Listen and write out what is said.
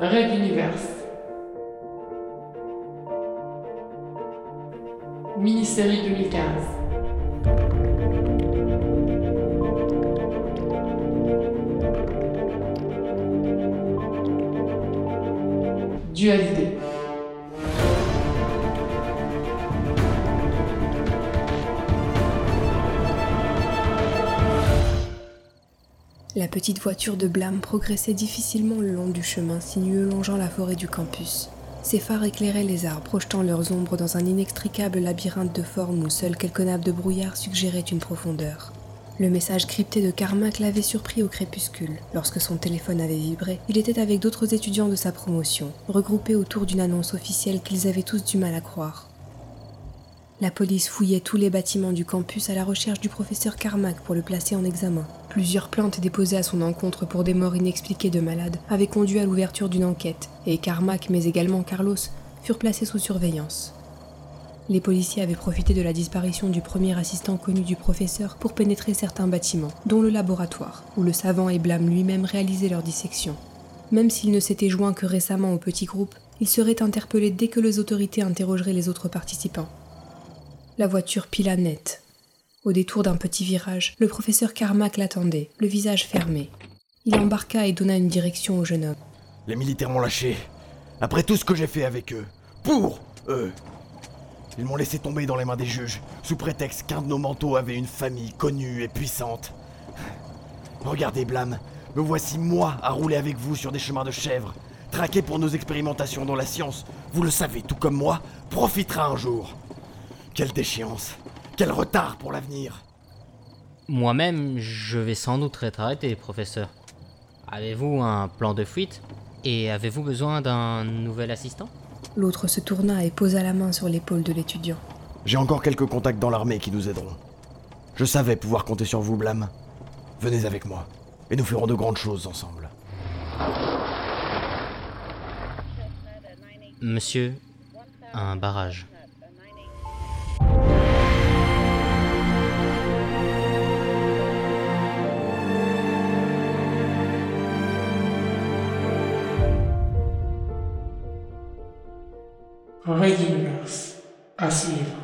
Red Universe. Mini-série 2015. Dualité. La petite voiture de Blâme progressait difficilement le long du chemin sinueux longeant la forêt du campus. Ses phares éclairaient les arbres, projetant leurs ombres dans un inextricable labyrinthe de formes où seules quelques nappes de brouillard suggéraient une profondeur. Le message crypté de Carmack l'avait surpris au crépuscule. Lorsque son téléphone avait vibré, il était avec d'autres étudiants de sa promotion, regroupés autour d'une annonce officielle qu'ils avaient tous du mal à croire. La police fouillait tous les bâtiments du campus à la recherche du professeur Carmack pour le placer en examen. Plusieurs plaintes déposées à son encontre pour des morts inexpliquées de malades avaient conduit à l'ouverture d'une enquête, et Carmack, mais également Carlos, furent placés sous surveillance. Les policiers avaient profité de la disparition du premier assistant connu du professeur pour pénétrer certains bâtiments, dont le laboratoire, où le savant et Blâme lui-même réalisaient leur dissection. Même s'il ne s'était joint que récemment au petit groupe, il serait interpellé dès que les autorités interrogeraient les autres participants. La voiture pila net. Au détour d'un petit virage, le professeur Carmack l'attendait, le visage fermé. Il embarqua et donna une direction au jeune homme. Les militaires m'ont lâché. Après tout ce que j'ai fait avec eux. Pour eux. Ils m'ont laissé tomber dans les mains des juges, sous prétexte qu'un de nos manteaux avait une famille connue et puissante. Regardez, Blâme, me voici moi à rouler avec vous sur des chemins de chèvres, traqué pour nos expérimentations dont la science, vous le savez tout comme moi, profitera un jour. Quelle déchéance Quel retard pour l'avenir Moi-même, je vais sans doute être arrêté, professeur. Avez-vous un plan de fuite Et avez-vous besoin d'un nouvel assistant? L'autre se tourna et posa la main sur l'épaule de l'étudiant. J'ai encore quelques contacts dans l'armée qui nous aideront. Je savais pouvoir compter sur vous, Blâme. Venez avec moi, et nous ferons de grandes choses ensemble. Monsieur, un barrage. Red Universe. À suivre.